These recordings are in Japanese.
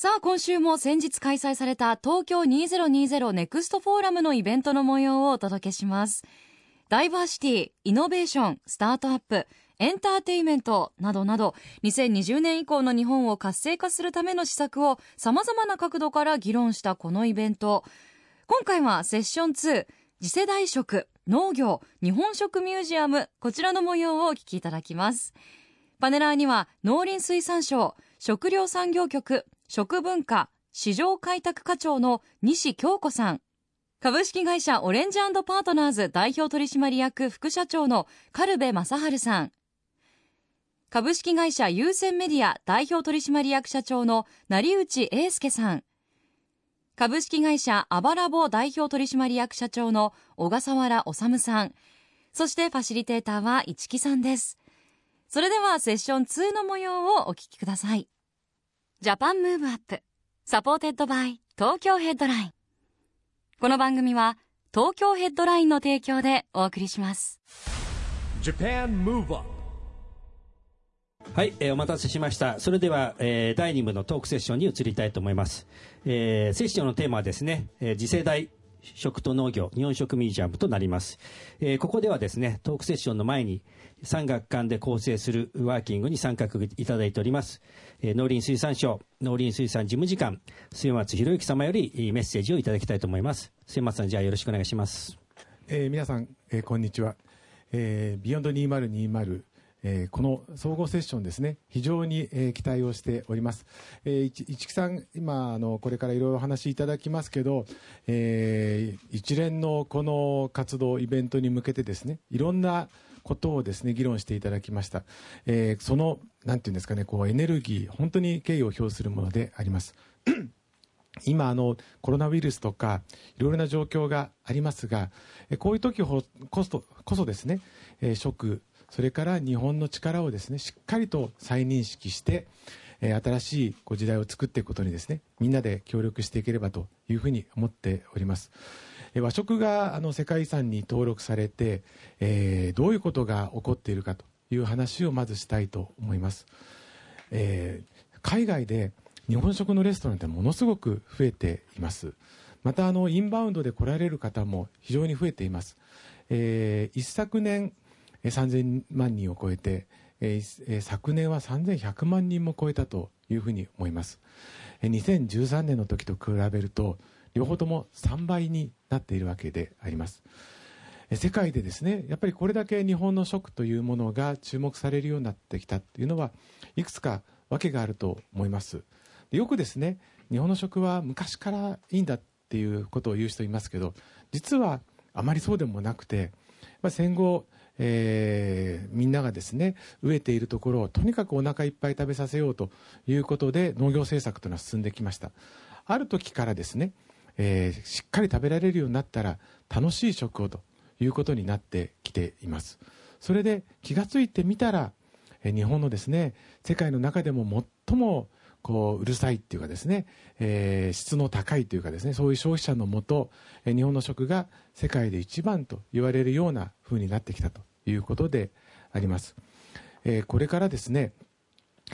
さあ、今週も先日開催された東京2020ネクストフォーラムのイベントの模様をお届けします。ダイバーシティ、イノベーション、スタートアップ、エンターテイメントなどなど、2020年以降の日本を活性化するための施策を様々な角度から議論したこのイベント。今回はセッション2、次世代食、農業、日本食ミュージアム、こちらの模様をお聞きいただきます。パネラーには農林水産省、食料産業局、食文化、市場開拓課長の西京子さん、株式会社オレンジパートナーズ代表取締役副社長の軽部正治さん、株式会社優先メディア代表取締役社長の成内英介さん、株式会社アバラボ代表取締役社長の小笠原治さん、そしてファシリテーターは市木さんです。それではセッション2の模様をお聞きください。 JAPAN MOVE UP、supported by 東京ヘッドライン。この番組は東京ヘッドラインの提供でお送りします。JAPAN MOVE UP はい、えーお待たせしましたそれでは、えー第2部のトークセッションに移りたいと思います、えーセッションのテーマはですね、えー次世代食と農業日本食ミュージアムとなります、えーここではですねトークセッションの前に産学官で構成するワーキングに参画いただいております、えー農林水産省農林水産事務次官末松博之様よりメッセージをいただきたいと思います。末松さんじゃあよろしくお願いします。えー皆さん、えーこんにちは、えー、 beyond 2020、えーこの総合セッションですね。非常に、えー期待をしております、えー、市木さん今あのこれからいろいろお話しいただきますけど、えー一連のこの活動イベントに向けてですねいろんなことをですね議論していただきました、えーそのなんていうんですかねこうエネルギー本当に敬意を表するものであります。今あのコロナウイルスとかいろいろな状況がありますがえこういう時ほこそこそですね、えー食それから日本の力をですねしっかりと再認識して、えー新しいこう時代を作っていくことにですねみんなで協力していければというふうに思っております。えー和食があの世界遺産に登録されて、えーどういうことが起こっているかという話をまずしたいと思います。えー海外で日本食のレストランってものすごく増えていますまたあのインバウンドで来られる方も非常に増えています、えー一昨年3000万人を超えて、えー昨年は3100万人も超えたというふうに思います。え2013年の時と比べると両方とも3倍になっているわけであります。え世界でですねやっぱりこれだけ日本の食というものが注目されるようになってきたというのはいくつか訳があると思います。でよくですね日本の食は昔からいいんだっていうことを言う人いますけど実はあまりそうでもなくて、まあ、戦後、えーみんながですね飢えているところをとにかくお腹いっぱい食べさせようということで農業政策というのは進んできました。ある時からですね、えーしっかり食べられるようになったら楽しい食をということになってきています。それで気がついてみたらえー日本のですね世界の中でも最もこううるさいっていうかですね、えー質の高いというかですねそういう消費者のもと、えー日本の食が世界で一番と言われるような風になってきたと。いうことであります、えーこれからですね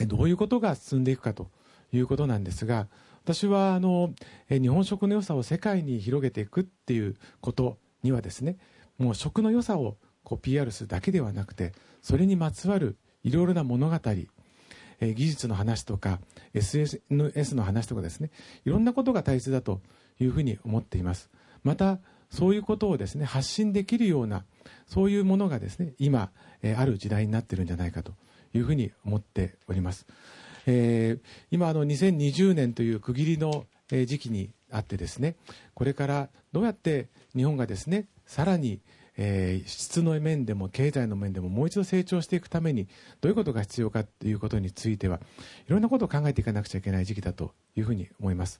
どういうことが進んでいくかということなんですが私はあの日本食の良さを世界に広げていくっていうことにはですねもう食の良さをこう PR するだけではなくてそれにまつわるいろいろな物語え技術の話とか SNS の話とかですねいろんなことが大切だというふうに思っています。またそういうことをですね発信できるようなそういうものがですね今、えーある時代になっているんじゃないかというふうに思っております、えー今あの2020年という区切りのえー時期にあってですねこれからどうやって日本がですねさらにえー質の面でも経済の面でももう一度成長していくためにどういうことが必要かということについてはいろんなことを考えていかなくちゃいけない時期だというふうに思います、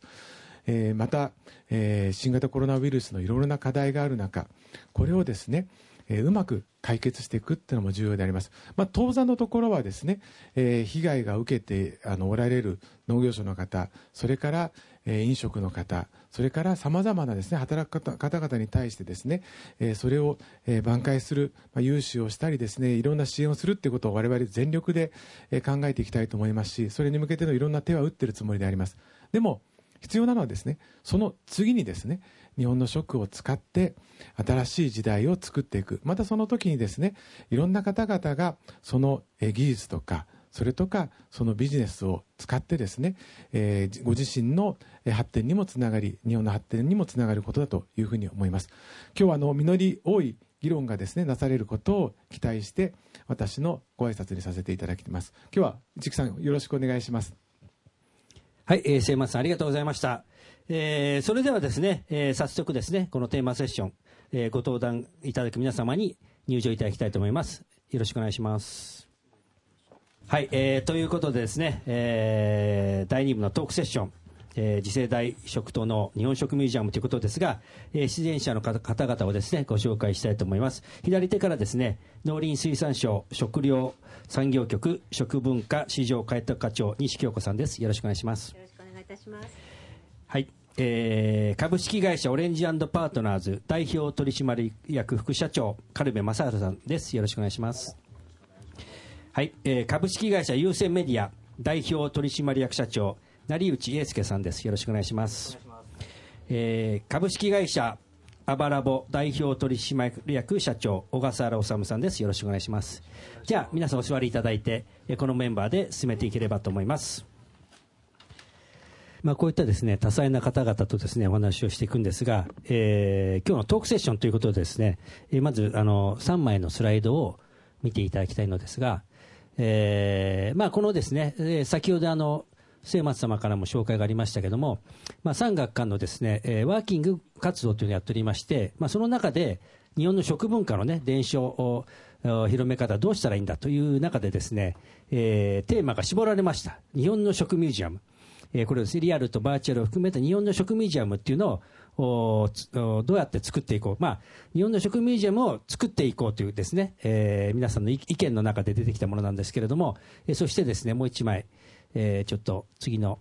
えーまた、えー新型コロナウイルスのいろいろな課題がある中これをですねえーうまく解決していくっていうのも重要であります、まあ、当座のところはですね、えー被害が受けてあのおられる農業者の方それから、えー飲食の方それからさまざまなですね働く方々に対してですね、えーそれを、えー挽回する、まあ、融資をしたりですねいろんな支援をするっていうことを我々全力で、えー考えていきたいと思いますしそれに向けてのいろんな手は打っているつもりであります。でも必要なのはですねその次にですね日本の食を使って新しい時代を作っていく。またその時にですねいろんな方々がその技術とかそれとかそのビジネスを使ってですね、えーご自身の発展にもつながり日本の発展にもつながることだというふうに思います。今日はあの実り多い議論がですねなされることを期待して私のご挨拶にさせていただきます。今日は市木さんよろしくお願いします。はい、えー、末松さんありがとうございました。えーそれではですね、えー早速ですね、このテーマセッション、えーご登壇いただく皆様に入場いただきたいと思います。よろしくお願いします。はい、えーということでですね、えー第2部のトークセッション、えー次世代食との日本食ミュージアムということですが、えー出演者の方方々をですね、ご紹介したいと思います。左手からですね、農林水産省食料産業局食文化市場開拓課長西京子さんです。よろしくお願いします。よろしくお願いいたします。はい、えー株式会社オレンジパートナーズ代表取締役副社長軽部正治さんですよろしくお願いしますはい、えー株式会社優先メディア代表取締役社長成内英介さんです。よろしくお願いします。えー株式会社アバラボ代表取締役社長小笠原治さんです。よろしくお願いします。じゃあ皆さんお座りいただいてえーこのメンバーで進めていければと思います。まあ、こういったですね多彩な方々とですねお話をしていくんですが、えー今日のトークセッションということでですね、えーまずあの3枚のスライドを見ていただきたいのですが、えーまあ、このですね、えー先ほどあの末松様からも紹介がありましたけども、まあ、産学官のですね、えーワーキング活動というのをやっておりまして、まあ、その中で日本の食文化のね伝承を広め方どうしたらいいんだという中でですね、えーテーマが絞られました。日本の食ミュージアム。えーこれですねリアルとバーチャルを含めた日本の食ミュージアムっていうのをおおどうやって作っていこう、まあ、日本の食ミュージアムを作っていこうというですね、えー皆さんの意見の中で出てきたものなんですけれども、えーそしてですねもう一枚、えーちょっと次の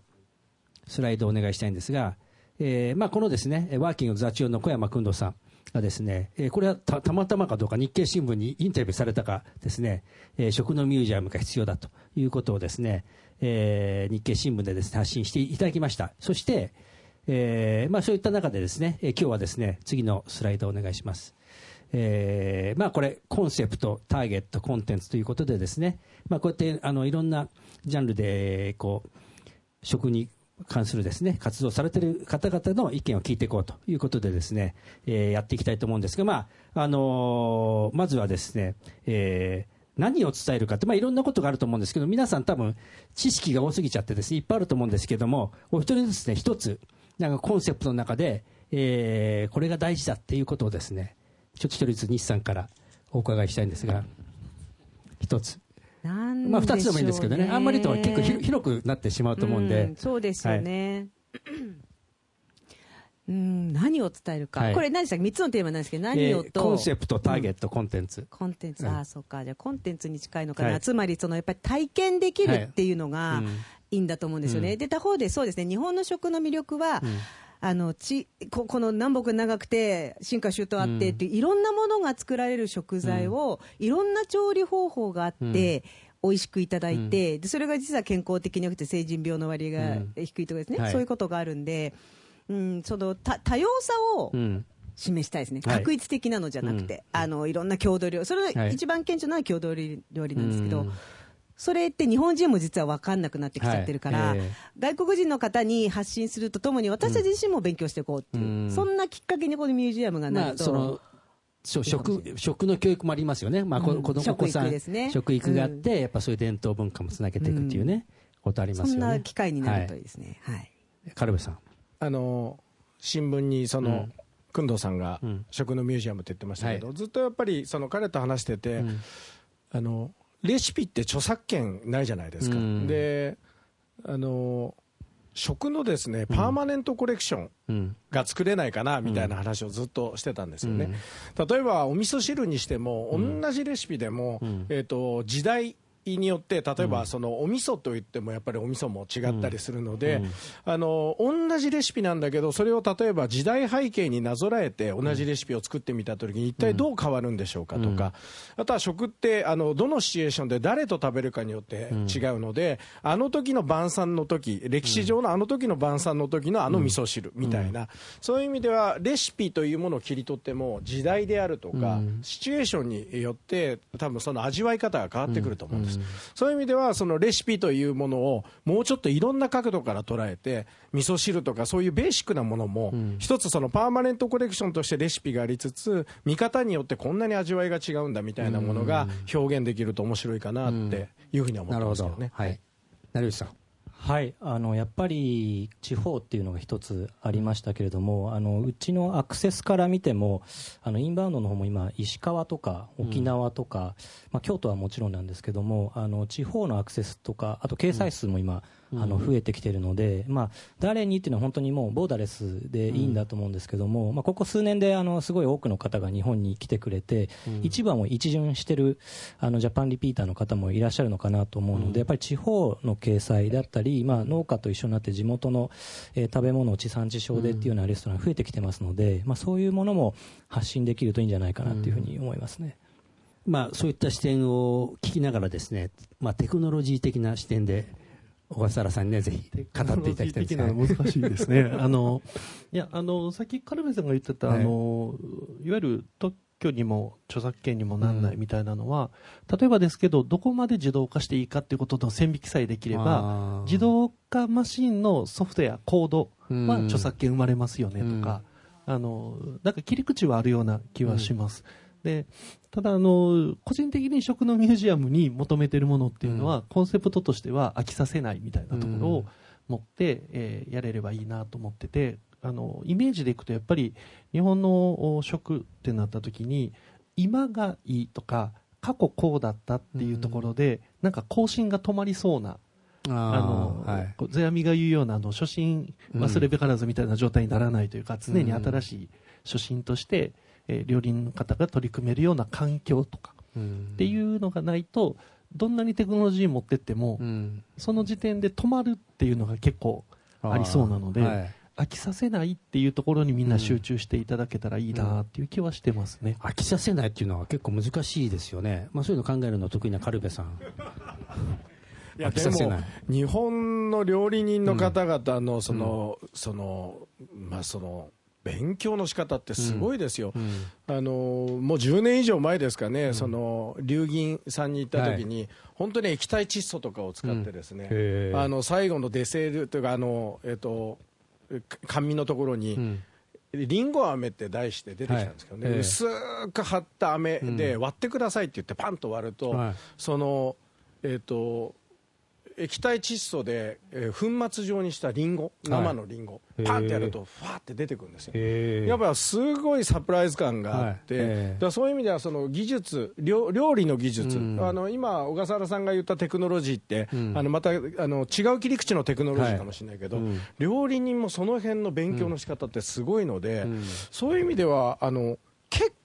スライドをお願いしたいんですが、えーまあ、このですねワーキング座長の小山君堂さんがですね、えーこれはたまたまかどうか日経新聞にインタビューされたかですね、えー食のミュージアムが必要だということをですね、えー日経新聞でですね発信していただきましたそして、えーまあ、そういった中でですね、えー今日はですね次のスライドをお願いします。えーまあ、これ、コンセプト、ターゲット、コンテンツということでですね、まあ、こうやってあのいろんなジャンルでこう食に関するですね活動されている方々の意見を聞いていこうということでですね、えーやっていきたいと思うんですが、まああのーまずはですね、えー何を伝えるかって、まあ、いろんなことがあると思うんですけど皆さん多分知識が多すぎちゃってですねいっぱいあると思うんですけどもお一人ずつね一つなんかコンセプトの中で、えーこれが大事だっていうことをですねちょっと一人ずつ西さんからお伺いしたいんですが一つ。まあ、二つでもいいんですけどね、あんまりとは結構ひ広広くなってしまうと思うんで、そうですよね。うん、何を伝えるか、はい。これ何でしたっけ？3つのテーマなんですけど何えーをと、コンセプト、ターゲット、コンテンツ。コンテンツ、うん。ああそうか。じゃあコンテンツに近いのかな、はい。つまりそのやっぱり体験できるっていうのがうん。いいんだと思うんですよね、うん。で他方でそうですね。日本の食の魅力は、うんあのちここの南北長くて進化周到あってっていういろんなものが作られる食材を、いろんな調理方法があって、美味しくいただいて、でそれが実は健康的に良くて成人病の割合がうん。低いとかですね、はい。そういうことがあるんで、うん、その多多様さをうん。示したいですね、はい。確一的なのじゃなくて、うん。あのいろんな郷土料理それがはい。一番顕著なのは郷土料理なんですけど、うんそれって日本人も実は分かんなくなってきちゃってるから、はい。え外国人の方に発信するとともに私たち自身も勉強していこうっていう、うん。そんなきっかけにこのミュージアムがなまあ、ると、その、そういいかもしれ食食の教育もありますよね、まあ、こうん。子供食育お子さん、ですね。食育があって、やっぱそういう伝統文化もつなげていくっていうね、ことありますそん。よね。な機会になるといいですね。はい。カルベさん。あの新聞にその、うん。工藤さんがうん。食のミュージアムって言ってましたけど、はずっとやっぱりその彼と話してて、うん。あのレシピって著作権ないじゃないですか、うん。であの食のですねパーマネントコレクションうん。が作れないかなみたいな話をずっとしてたんですよね、例えばお味噌汁にしても、同じレシピでも、ん。えー、と時代によって例えばそのお味噌といってもやっぱりお味噌も違ったりするので、あの同じレシピなんだけどそれを例えば時代背景になぞらえて同じレシピを作ってみた時に一体どう変わるんでしょうかとか、あとは食ってあのどのシチュエーションで誰と食べるかによって違うので、あの時の晩餐の時歴史上のあの時の晩餐の時のあの味噌汁みたいな、そういう意味ではレシピというものを切り取っても時代であるとか、シチュエーションによって多分その味わい方が変わってくると思うんです、そういう意味ではそのレシピというものをもうちょっといろんな角度から捉えて味噌汁とかそういうベーシックなものも一つそのパーマネントコレクションとしてレシピがありつつ見方によってこんなに味わいが違うんだみたいなものが表現できると面白いかなっていうふうには思ってますよね。はい。成内さんやっぱり地方っていうのが一つありましたけれども、あのうちのアクセスから見ても、あのインバウンドの方も今、石川とか沖縄とか、まあ、京都はもちろんなんですけども、あの地方のアクセスとか、あと掲載数も今、あの増えてきているので、まあ、誰にっていうのは本当にもうボーダレスでいいんだと思うんですけども、まあ、ここ数年であのすごい多くの方が日本に来てくれて、一部はもう一巡してるあのジャパンリピーターの方もいらっしゃるのかなと思うので、やっぱり地方の掲載だったり、まあ、農家と一緒になって地元の、えー食べ物を地産地消でっていうようなレストラン増えてきてますので、まあ、そういうものも発信できるといいんじゃないかなっていうふうに思いますね。まあ、そういった視点を聞きながらですね、まあ、テクノロジー的な視点で小笠原さんにねぜひ語っていただきたいですテクノロジー的なのは難しいですね。あの、いや、あの、さっきカルベさんが言ってた、はいあの、いわゆる特許にも著作権にもなんないみたいなのは、例えばですけど、どこまで自動化していいかっていうことの線引きさえできれば、自動化マシンのソフトウェア、コードうんは著作権生まれますよねとか、あの、なんか切り口はあるような気はします。で、ただあの、個人的に食のミュージアムに求めてるものっていうのは、コンセプトとしては飽きさせないみたいなところを持って、えーやれればいいなと思ってて、あの、イメージでいくとやっぱり日本のお食ってなった時に、今がいいとか、過去こうだったっていうところで、なんか更新が止まりそうな、あの、世阿弥が言うようなあの初心忘れべからずみたいな状態にならないというか、常に新しい初心として、えー料理人の方が取り組めるような環境とかっていうのがないとどんなにテクノロジー持ってっても、うん。その時点で止まるっていうのが結構ありそうなので、はい。飽きさせないっていうところにみんな集中していただけたらいいなっていう気はしてますね。飽きさせないっていうのは結構難しいですよね、まあ、そういうの考えるの得意なカルベさん。飽きいやでもさせない。日本の料理人の方々のその、そのまあその勉強の仕方ってすごいですよ、あのもう10年以上前ですかね、その流銀さんに行った時に、本当に液体窒素とかを使ってですね、あの最後のデセールというかあの、えっとか甘味のところに、ん。りんご飴って題して出てきたんですけどね、はい。ええ薄く張った飴で割ってくださいって言ってパンと割ると、はい。そのえっ、と液体窒素で、えー粉末状にしたリンゴ生のリンゴ、へえパンってやるとファーって出てくるんですよ。やっぱすごいサプライズ感があって、はい。そういう意味ではその技術料料理の技術、うん。あの今小笠原さんが言ったテクノロジーって、ん。あのまたあの違う切り口のテクノロジーかもしれないけど、はいうん。料理人もその辺の勉強の仕方ってすごいので、そういう意味ではあの結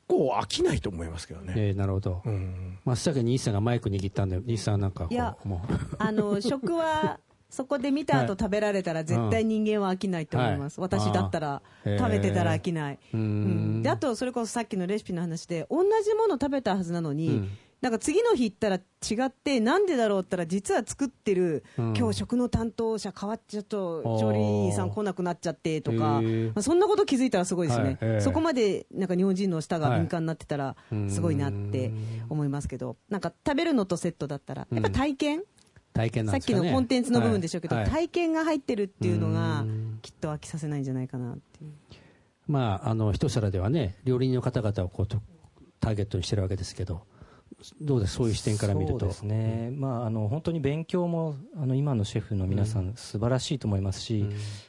構飽きないと思いますけどね。えーなるほど、うん。真っ先に西さんがマイク握ったんで西さんなんかこういやもう。あの 食はそこで見た後食べられたら絶対人間は飽きないと思います、はい。私だったら食べてたら飽きない、うん。であとそれこそさっきのレシピの話で同じもの食べたはずなのに、うんなんか次の日行ったら違ってなんでだろうって言ったら実は作ってる、うん。今日食の担当者変わっちゃっと調理員さん来なくなっちゃってとか、まあ、そんなこと気づいたらすごいですね、はいええそこまでなんか日本人の舌が敏感になってたらはいすごいなって思いますけどなんか食べるのとセットだったらやっぱ体験、体験なんさっきのコンテンツの部分でしょうけど、はい。はい。体験が入ってるっていうのがうん。きっと飽きさせないんじゃないかなっていう。まああの一皿ではね料理人の方々をこうとターゲットにしてるわけですけどどうです？そういう視点から見ると。そうですね、まあ、あの本当に勉強もあの今のシェフの皆さん、素晴らしいと思いますし、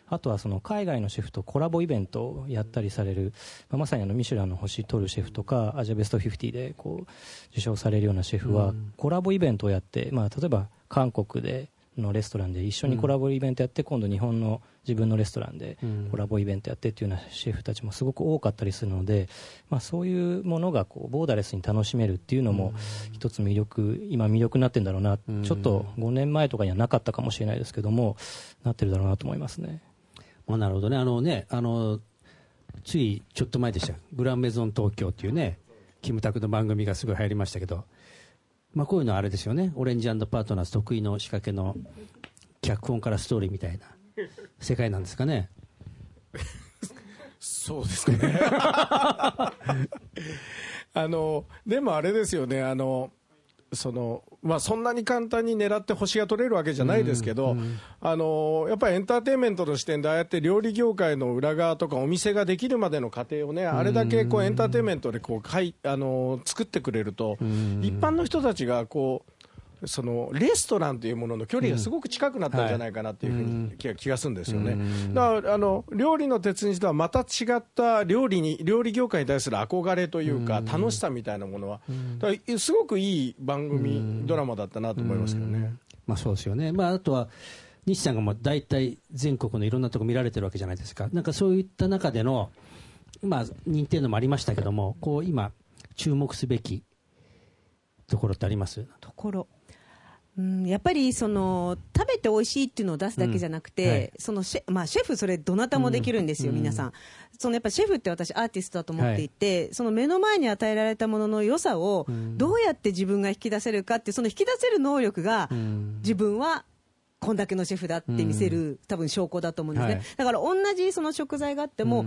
あとはその海外のシェフとコラボイベントをやったりされる、まあ、まさにあのミシュランの星取るシェフとか、アジアベスト50でこう受賞されるようなシェフは、コラボイベントをやって、まあ、例えば韓国でのレストランで一緒にコラボイベントやって、今度日本の自分のレストランでうん。コラボイベントやってっていうようなシェフたちもすごく多かったりするので、まあ、そういうものがこうボーダレスに楽しめるっていうのも一つ魅力今魅力になってるんだろうな、うん。ちょっと5年前とかにはなかったかもしれないですけどもなってるだろうなと思いますね。まあ、なるほどね、あのね、あの、ついちょっと前でした、グランメゾン東京っていうね、キムタクの番組がすごい流行りましたけど、まあ、こういうのはあれですよね、オレンジパートナーズ得意の仕掛けの脚本からストーリーみたいな世界なんですかね。そうですかね。あの、でもあれですよね、あの、その、まあ、そんなに簡単に狙って星が取れるわけじゃないですけど、あの、やっぱりエンターテインメントの視点でああやって料理業界の裏側とかお店ができるまでの過程をね、あれだけこうエンターテインメントでこう、かい、あの、作ってくれると、一般の人たちがこう、そのレストランというものの距離がすごく近くなったんじゃないかなっていうふうに気が気がするんですよね。だからあの料理の鉄人とはまた違った料理に料理業界に対する憧れというか楽しさみたいなものは、だからすごくいい番組ドラマだったなと思いますけどね。まあそうですよね。まああとは、西さんがもう大体全国のいろんなとこ見られてるわけじゃないですか。なんかそういった中での、まあ認定のもありましたけども、こう今注目すべきところってあります？ところうん、やっぱりその食べて美味しいっていうのを出すだけじゃなくて、うんはい。そのシェ,、まあ、シェフ、それ、どなたもできるんですよ、うん皆さん、そのやっぱシェフって私、アーティストだと思っていて、その目の前に与えられたものの良さをどうやって自分が引き出せるかって、その引き出せる能力が、自分はこんだけのシェフだって見せる、多分証拠だと思うんですね、はい。だから同じその食材があっても、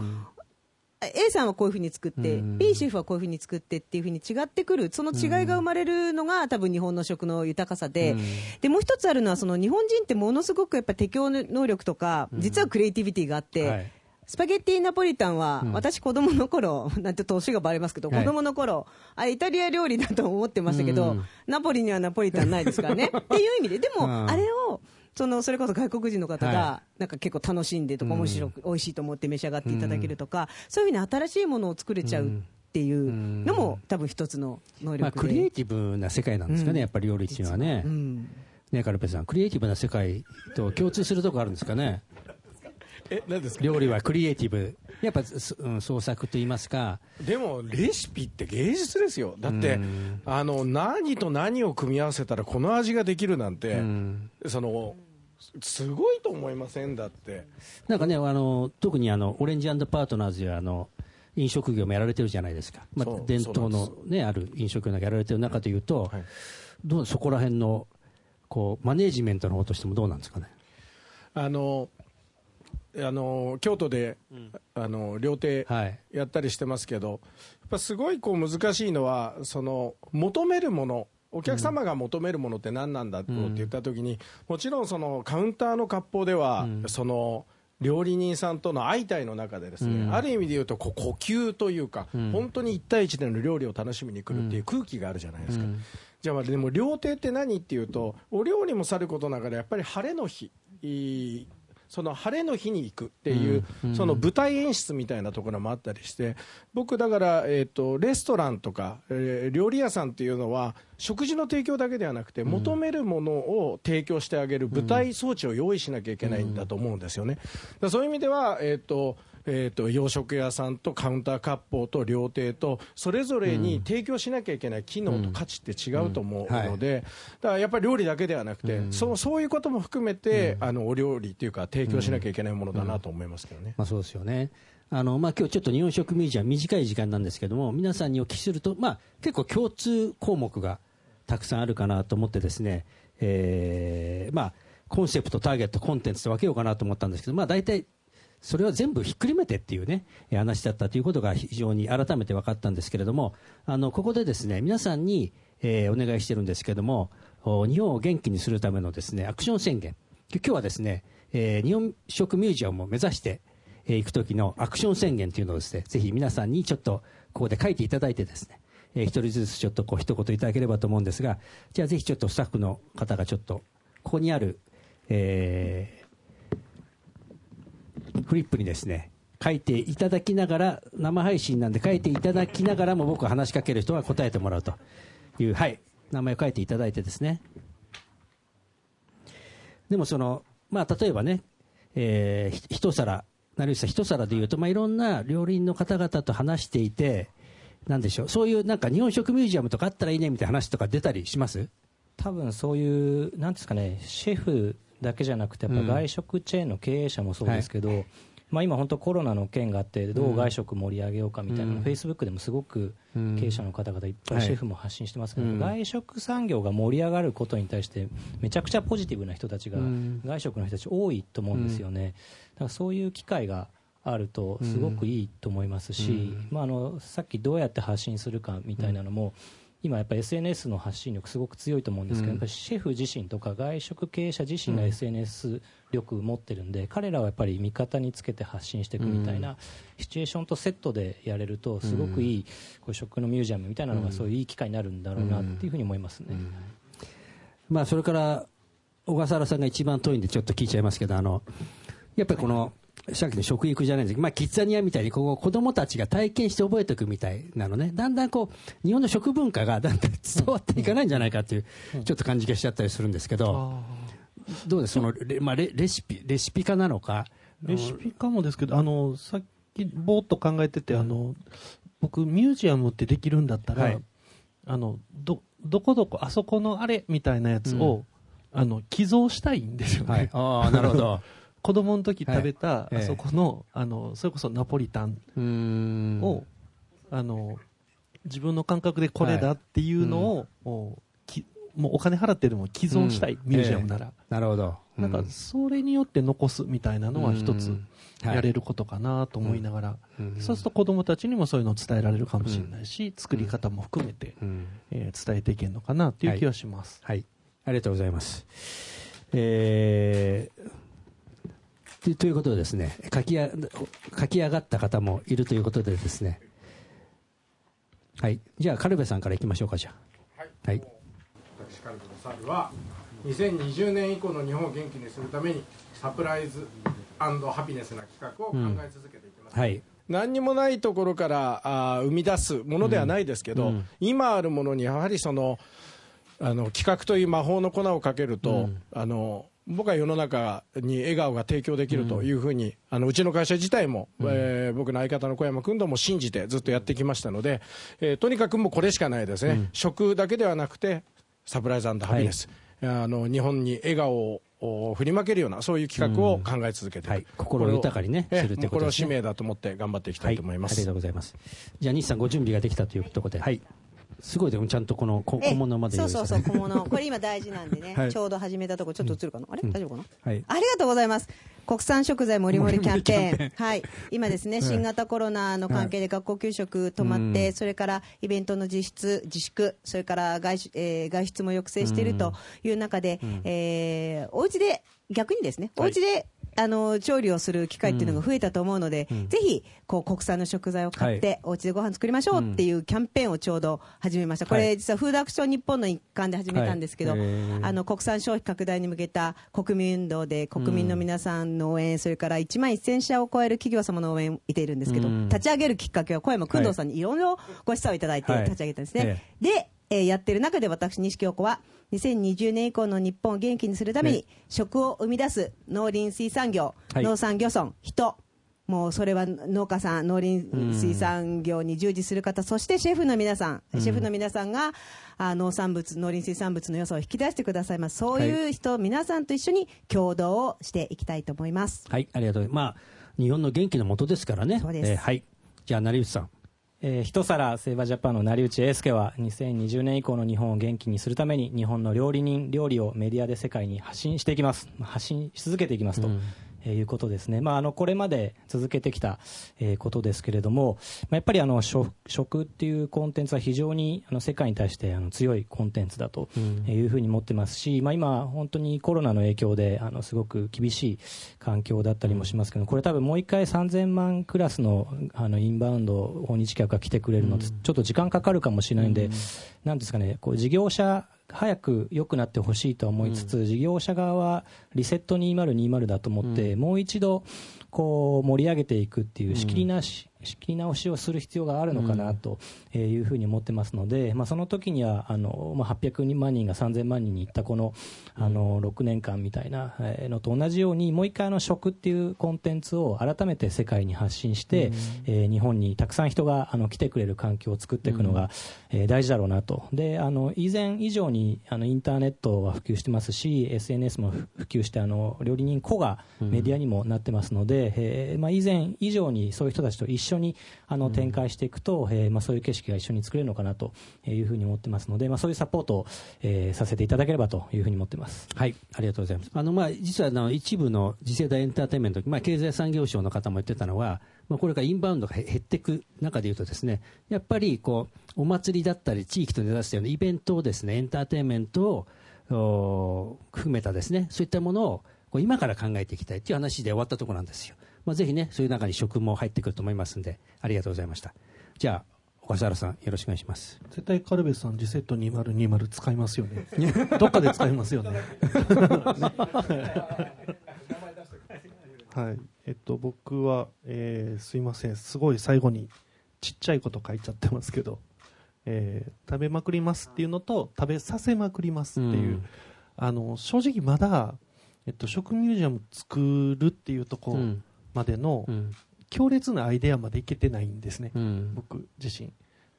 A さんはこういうふうに作って、うん。B シェフはこういうふうに作ってっていうふうに違ってくる、その違いが生まれるのが、多分日本の食の豊かさで、でもう一つあるのは、その日本人ってものすごくやっぱ適応能力とか、実はクリエイティビティがあって、はい。スパゲッティナポリタンは、私、子供の頃なんて年がばれますけど、はい子供の頃あれイタリア料理だと思ってましたけど、うん。ナポリにはナポリタンないですからね。っていう意味で、でも、うん。あれをそのそれこそ外国人の方が、はなんか結構楽しんでとか、面白く、美味しいと思って召し上がっていただけるとか、そういうふうに新しいものを作れちゃうっていうのも、多分一つの能まあ、力クリエイで。ティブな世界なんですかね、うんやっぱり料理っていうのはね。うんね、カルペさん、クリエイティブな世界と共通するところあるんですかね。え、何ですか？料理はクリエイティブ。やっぱ、すうん創作と言いますか。でもレシピって芸術ですよだってあの何と何を組み合わせたらこの味ができるなんて、うんそのすごいと思いませんだってなんかね、あの、特にあの、オレンジパートナーズやあの、飲食業もやられてるじゃないですか。まあ伝統のね、ある飲食業がやられてる中でいうと、はいどうそこら辺の、こう、マネージメントの方としてもどうなんですかね？あのあの京都で、あの料亭はい。やったりしてますけど、やっぱすごいこう難しいのはその求めるものお客様が求めるものって何なんだろうって言ったときに、もちろんそのカウンターの割烹では、その料理人さんとの相対の中でですね、うん。ある意味で言うとこう呼吸というか、本当に1対1での料理を楽しみに来るっていう空気があるじゃないですか。じゃあでも料亭って何っていうとお料理もさることながらやっぱり晴れの日いいその晴れの日に行くっていう、その舞台演出みたいなところもあったりして僕だから、えー、とレストランとか、えー料理屋さんっていうのは食事の提供だけではなくて求めるものを提供してあげる舞台装置を用意しなきゃいけないんだと思うんですよね。そういう意味では、えーとえー、と洋食屋さんとカウンター割烹と料亭とそれぞれに提供しなきゃいけない機能と価値って違うと思うので、だからやっぱり料理だけではなくて、そうそういうことも含めて、あのお料理っていうか提供しなきゃいけないものだなと思いますけどね。まあそうですよね。あの、まあ今日ちょっと日本食ミュージアム短い時間なんですけども、皆さんにお聞きすると、まあ結構共通項目がたくさんあるかなと思ってですね、えー、まあコンセプト、ターゲット、コンテンツと分けようかなと思ったんですけど、まあ大体それは全部ひっくるめてっていうね、話だったということが非常に改めて分かったんですけれども、あの、ここでですね、皆さんに、えーお願いしてるんですけども、日本を元気にするためのですね、アクション宣言。今日はですね、えー日本食ミュージアムを目指して、えー行く時のアクション宣言というのをですね、ぜひ皆さんにちょっとここで書いていただいてですね、えー一人ずつちょっとこう一言いただければと思うんですが、じゃあぜひちょっとスタッフの方がちょっと、ここにある、えーフリップにですね、書いていただきながら、生配信なんで書いていただきながらも僕が話しかける人は答えてもらうという、はい、名前を書いていただいてですね。でもその、まあ、例えばね、えー一皿、成内さん、一皿でいうと、まあ、いろんな料理人の方々と話していて、なんでしょう、そういうなんか日本食ミュージアムとかあったらいいねみたいな話とか出たりします？多分そういう、なんですかね、シェフだけじゃなくて、やっぱ外食チェーンの経営者もそうですけど、まあ、今、本当、コロナの件があって、どう外食盛り上げようかみたいな、フェイスブックでもすごく経営者の方々、いっぱいシェフも発信してますけど、うん。外食産業が盛り上がることに対して、めちゃくちゃポジティブな人たちが、外食の人たち多いと思うんですよね。だからそういう機会があるとすごくいいと思いますし、まあ、あのさっきどうやって発信するかみたいなのも、今やっぱり SNS の発信力すごく強いと思うんですけど、シェフ自身とか外食経営者自身が SNS 力持ってるんで、彼らはやっぱり味方につけて発信していくみたいなシチュエーションとセットでやれるとすごくいい食のミュージアムみたいなのがそういういい機会になるんだろうなっていうふうに思いますね。まあ、それから小笠原さんが一番遠いんでちょっと聞いちゃいますけどあのやっぱりこの、さっきの食育じゃないんですけど、まあ、キッザニアみたいにこう子供たちが体験して覚えていくみたいなのね。だんだんこう日本の食文化がだんだん伝わっていかないんじゃないかっていう、ちょっと感じがしちゃったりするんですけど、どうです？そのレ,、まあ、レレシピレシピ化なのか？レシピかもですけど、あの、さっき、ぼーっと考えてて、あの、僕、ミュージアムってできるんだったら、はい。あの、ど、どこどこ、あそこのあれみたいなやつを、あの、寄贈したいんですよね。はい、ああなるほど 子供の時食べた、はいええ。あそこの、あの、それこそナポリタンを、あの、自分の感覚でこれだっていうのを、もうきもうお金払ってでも寄贈したい、うん。ミュージアムなら。なるほど。なんか、それによって残すみたいなのは一つうん。はい。やれることかなと思いながら、うん。そうすると子供たちにもそういうのを伝えられるかもしれないし、作り方も含めて、うん。えー伝えていけるのかなっていう気はします。はい、ありがとうございます。えー、とということでですね書きや書き上がった方もいるということでですね。はい。じゃあカルベさんからいきましょうかじゃあ。はい、私カルベの猿は2020年以降の日本を元気にするためにサプライズハピネスな企画を考え続けていきます、はい。何にもないところからあー生み出すものではないですけど、うん。今あるものにやはりそのあの企画という魔法の粉をかけると、あの僕は世の中に笑顔が提供できるというふうに、あのうちの会社自体も、えー僕の相方の小山君とも信じてずっとやってきましたので、えーとにかくもうこれしかないですね、食だけではなくてサプライズハピネス、あの日本に笑顔をお振りまけるようなそういう企画を考え続けてはい。心豊かにねこれをすることこれを使命だと思って頑張っていきたいと思います、ありがとうございます。じゃあ西さんご準備ができたというところで。はいすごいでもちゃんとこの小物までそうそうそう小物これ今大事なんでね、はい。ちょうど始めたとこちょっと映るかな、あれ？大丈夫かな、はい。ありがとうございます。国産食材もりもりキャンペーン。はい。今ですね 新型コロナの関係で学校給食止まって、それからイベントの実質自粛それから外出,、えー外出も抑制しているという中で、えーお家で逆にですね、お家であの調理をする機会っていうのが増えたと思うので、ぜひこう国産の食材を買って、お家でご飯作りましょうっていうキャンペーンをちょうど始めました、これ、はい実はフードアクション日本の一環で始めたんですけど、はい。あの国産消費拡大に向けた国民運動で、国民の皆さんの応援、それから1万1000社を超える企業様の応援をいているんですけど、うん。立ち上げるきっかけは、小山工藤さんにいろいろご示唆をいただいてはい。立ち上げたんですね。でえーやってる中で私、西京子は、2020年以降の日本を元気にするために、食を生み出す農林水産業、はい。農産漁村、人、もうそれは農家さん、農林水産業に従事する方、そしてシェフの皆さん、シェフの皆さんがあ農産物、農林水産物の良さを引き出してくださいます。そういう人、皆さんと一緒に共同をしていきたいと思います。はいありがとう。まあ日本の元気のもとですからね。そうです。えーはい。じゃあ成内さんえー一皿セイバージャパンの成内英介は2020年以降の日本を元気にするために日本の料理人料理をメディアで世界に発信していきます発信し続けていきますと、いうことですね、まあ、あのこれまで続けてきた、えーことですけれども、まあ、やっぱりあの食食っていうコンテンツは非常にあの世界に対してあの強いコンテンツだというふうに思ってますし、まあ、今、本当にコロナの影響であのすごく厳しい環境だったりもしますけどこれ多分もう一回3000万クラスのあのインバウンド訪日客が来てくれるのってちょっと時間かかるかもしれないんで、なんですかねこう事業者早く良くなってほしいとは思いつつ、事業者側はリセット2020だと思って、もう一度こう盛り上げていくっていう仕切りなし、仕切り直しをする必要があるのかなというふうに思ってますので、まあ、その時にはあの、まあ、800万人が3000万人にいったこのあの6年間みたいなのと同じようにもう一回あの食っていうコンテンツを改めて世界に発信して、えー、日本にたくさん人があの来てくれる環境を作っていくのが、えー、大事だろうなと。であの以前以上にあのインターネットは普及してますし SNS も普及してあの料理人個がメディアにもなってますので、えーまあ、以前以上にそういう人たちと一緒にあの展開していくと、えーまあ、そういう景色が一緒に作れるのかなというふうに思ってますので、まあ、そういうサポートを、えー、させていただければというふうに思ってます。はいありがとうございますあの、まあ、実はあの一部の次世代エンターテインメント、まあ、経済産業省の方も言ってたのは、まあ、これからインバウンドが減っていく中でいうとですねやっぱりこうお祭りだったり地域と根ざしたようなイベントをですねエンターテインメントを含めたですねそういったものを今から考えていきたいという話で終わったところなんですよ。まあ、ぜひね、そういう中に食も入ってくると思いますんで、ありがとうございました。じゃあ、小笠原さん、よろしくお願いします。絶対カルベスさん、ジセット2020使いますよね。どっかで使いますよ ね。はい。えっと、僕は、えー、すいません。すごい最後にちっちゃいこと書いちゃってますけど、えー、食べまくりますっていうのと、食べさせまくりますっていう、うん、あの、正直まだ、えっと、食ミュージアム作るっていうとこまでの、強烈なアイデアまでいけてないんですね、うん、僕自身。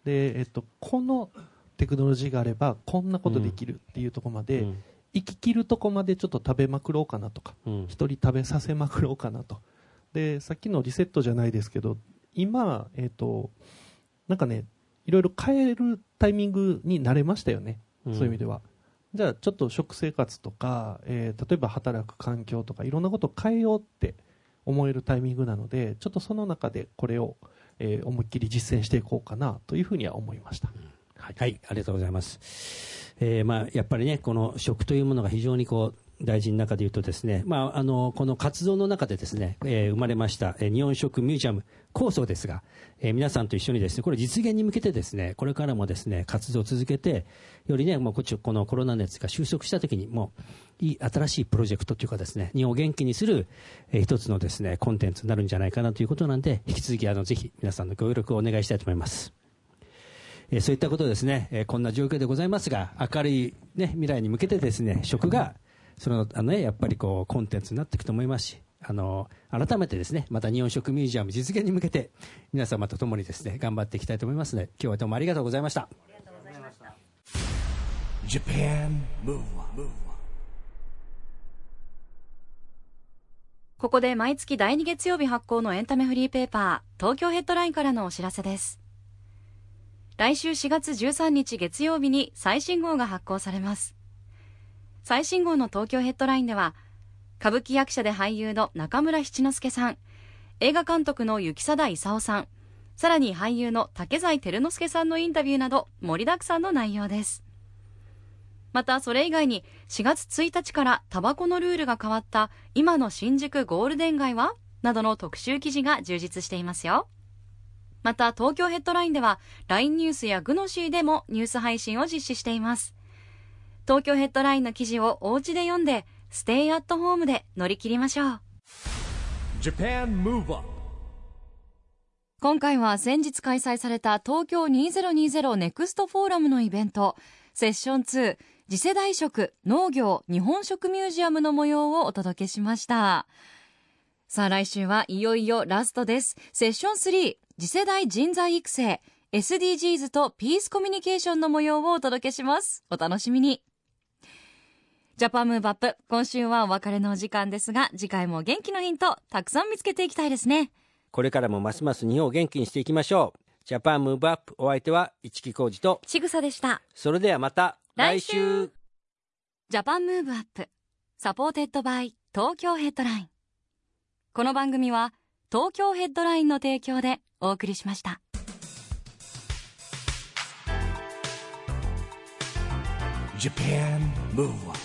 で、えっと、このテクノロジーがあれば、こんなことできるっていうところまで、行ききるとこまでちょっと食べまくろうかなとか、一、人食べさせまくろうかなと。で、さっきのリセットじゃないですけど、今、えっと、なんかね、いろいろ変えるタイミングになれましたよね、そういう意味では。じゃあちょっと食生活とか、えー、例えば働く環境とかいろんなことを変えようって思えるタイミングなのでちょっとその中でこれを、えー、思いっきり実践していこうかなというふうには思いました、はい、はい、ありがとうございます、えーまあ、やっぱりねこの食というものが非常にこう大事の中で言うとですね、まあ、あのこの活動の中でですね、えー、生まれました、えー、日本食ミュージアム構想ですが、えー、皆さんと一緒にですねこれ実現に向けてですねこれからもですね活動を続けてよりねもうこっちこのコロナ熱が収束した時にもういい新しいプロジェクトというかですね日本を元気にする、えー、一つのですねコンテンツになるんじゃないかなということなんで引き続きあのぜひ皆さんのご協力をお願いしたいと思います。え、そういったことですね、え、こんな状況でございますが明るい、ね、未来に向けてですね食がそのあの、ね、やっぱりこうコンテンツになっていくと思いますしあの改めてですねまた日本食ミュージアム実現に向けて皆様と共にですね頑張っていきたいと思いますので今日はどうもありがとうございました。ここで毎月第2月曜日発行のエンタメフリーペーパー東京ヘッドラインからのお知らせです。来週4月13日月曜日に最新号が発行されます最新号の東京ヘッドラインでは歌舞伎役者で俳優の中村七之助さん映画監督の雪貞勲さんさらに俳優の竹財照之助さんのインタビューなど盛りだくさんの内容です。またそれ以外に4月1日からタバコのルールが変わった今の新宿ゴールデン街は？などの特集記事が充実していますよ。また東京ヘッドラインでは LINE ニュースやグノシーでもニュース配信を実施しています。東京ヘッドラインの記事をお家で読んでステイアットホームで乗り切りましょう。今回は先日開催された東京2020ネクストフォーラムのイベントセッション2次世代食農業日本食ミュージアムの模様をお届けしました。さあ来週はいよいよラストです。セッション3次世代人材育成 SDGs とピースコミュニケーションの模様をお届けします。お楽しみにジャパンムーブアップ。今週はお別れのお時間ですが、次回も元気のヒント、たくさん見つけていきたいですね。これからもますます日本を元気にしていきましょう。ジャパンムーブアップ。お相手は、市木浩二と、ちぐさでした。それではまた、来週。 JAPAN MOVE UP。supported by、東京ヘッドライン。この番組は、東京ヘッドラインの提供でお送りしました。Japan Move